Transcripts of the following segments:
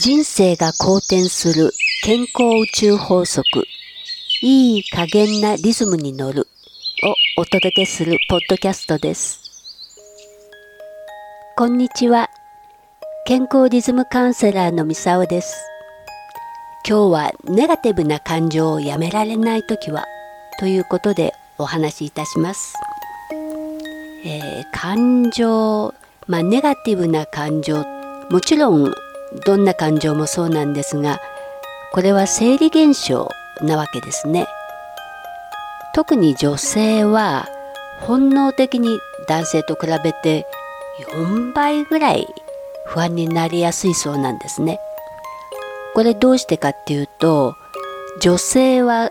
人生が好転する健康宇宙法則。いい加減なリズムに乗る。をお届けするポッドキャストです。こんにちは。健康リズムカウンセラーのみさおです。今日はネガティブな感情をやめられない時はということでお話しいたします、えー、感情まあネガティブな感情もちろんどんな感情もそうなんですがこれは生理現象なわけですね。特に女性は本能的に男性と比べて4倍ぐらい不安になりやすいそうなんですね。これどうしてかっていうと女性は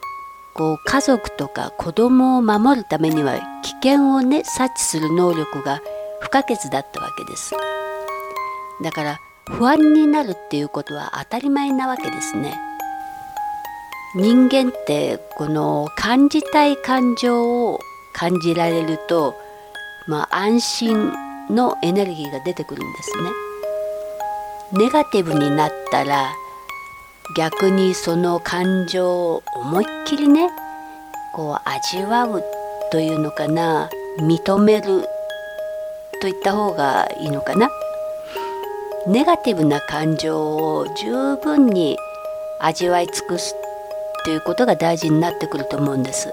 こう家族とか子供を守るためには危険をね察知する能力が不可欠だったわけです。だから不安になるっていうことは当たり前なわけですね。人間ってこの感じたい感情を感じられると、まあ、安心のエネルギーが出てくるんですね。ネガティブになったら逆にその感情を思いっきりねこう味わうというのかな認めるといった方がいいのかな。ネガティブな感情を十分に味わい尽くすということが大事になってくると思うんです。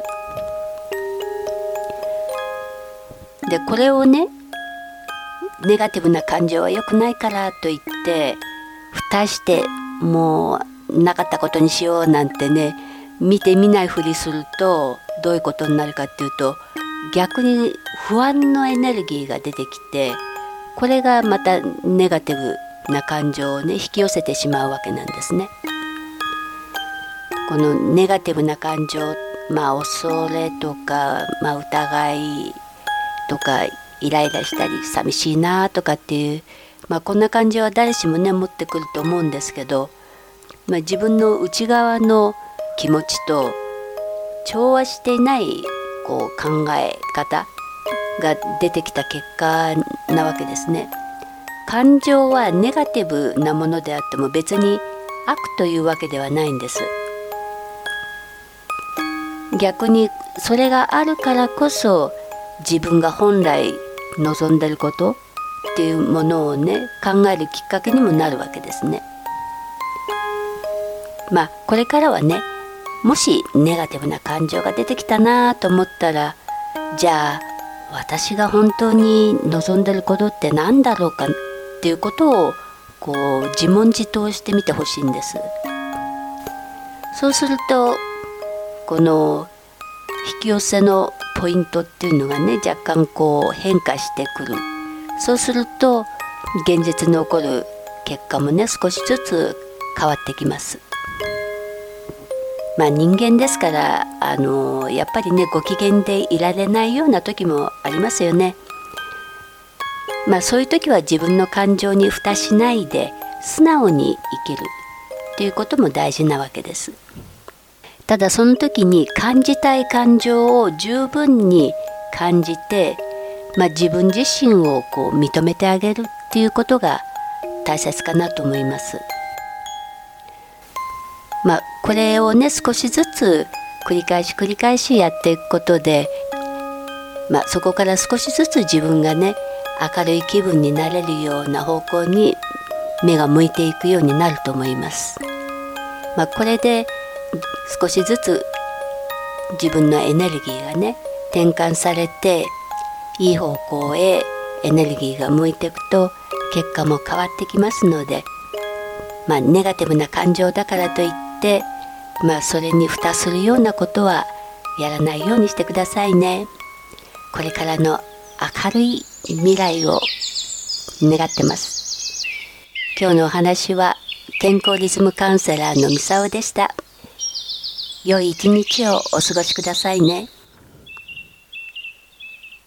でこれをねネガティブな感情は良くないからと言って蓋してもうなかったことにしようなんてね見てみないふりするとどういうことになるかっていうと逆に不安のエネルギーが出てきてこれがまたネガティブな感情をね引き寄せてしまうわけなんですね。このネガティブな感情まあ恐れとか、まあ、疑いとかイライラしたり寂しいなとかっていう、まあ、こんな感じは誰しもね持ってくると思うんですけど、まあ、自分の内側の気持ちと調和していないこう考え方が出てきた結果なわけですね。感情はネガティブなものであっても別に悪というわけではないんです。逆にそれがあるからこそ自分が本来望んでることっていうものをね考えるきっかけにもなるわけですね。まあこれからはねもしネガティブな感情が出てきたなと思ったらじゃあ私が本当に望んでることって何だろうかっていうことをこう自問自答してみてほしいんです。そうするとこの引き寄せのポイントっていうのがね若干こう変化してくるそうすると現実に起こる結果もね少しずつ変わってきます。まあ、人間ですからあのやっぱりねご機嫌でいられないような時もありますよね。まあ、そういう時は自分の感情に蓋しないで素直に生きるっていうことも大事なわけです。ただその時に感じたい感情を十分に感じて、まあ、自分自身をこう認めてあげるっていうことが大切かなと思います。まあ、これをね少しずつ繰り返し繰り返しやっていくことで、まあ、そこから少しずつ自分がね明るい気分になれるような方向に目が向いていくようになると思います。まあ、これで少しずつ自分のエネルギーがね転換されていい方向へエネルギーが向いていくと結果も変わってきますのでまあネガティブな感情だからといってまあそれに蓋するようなことはやらないようにしてくださいね。これからの明るい未来を願ってます。今日のお話は健康リズムカウンセラーのみさおでした。良い一日をお過ごしくださいね。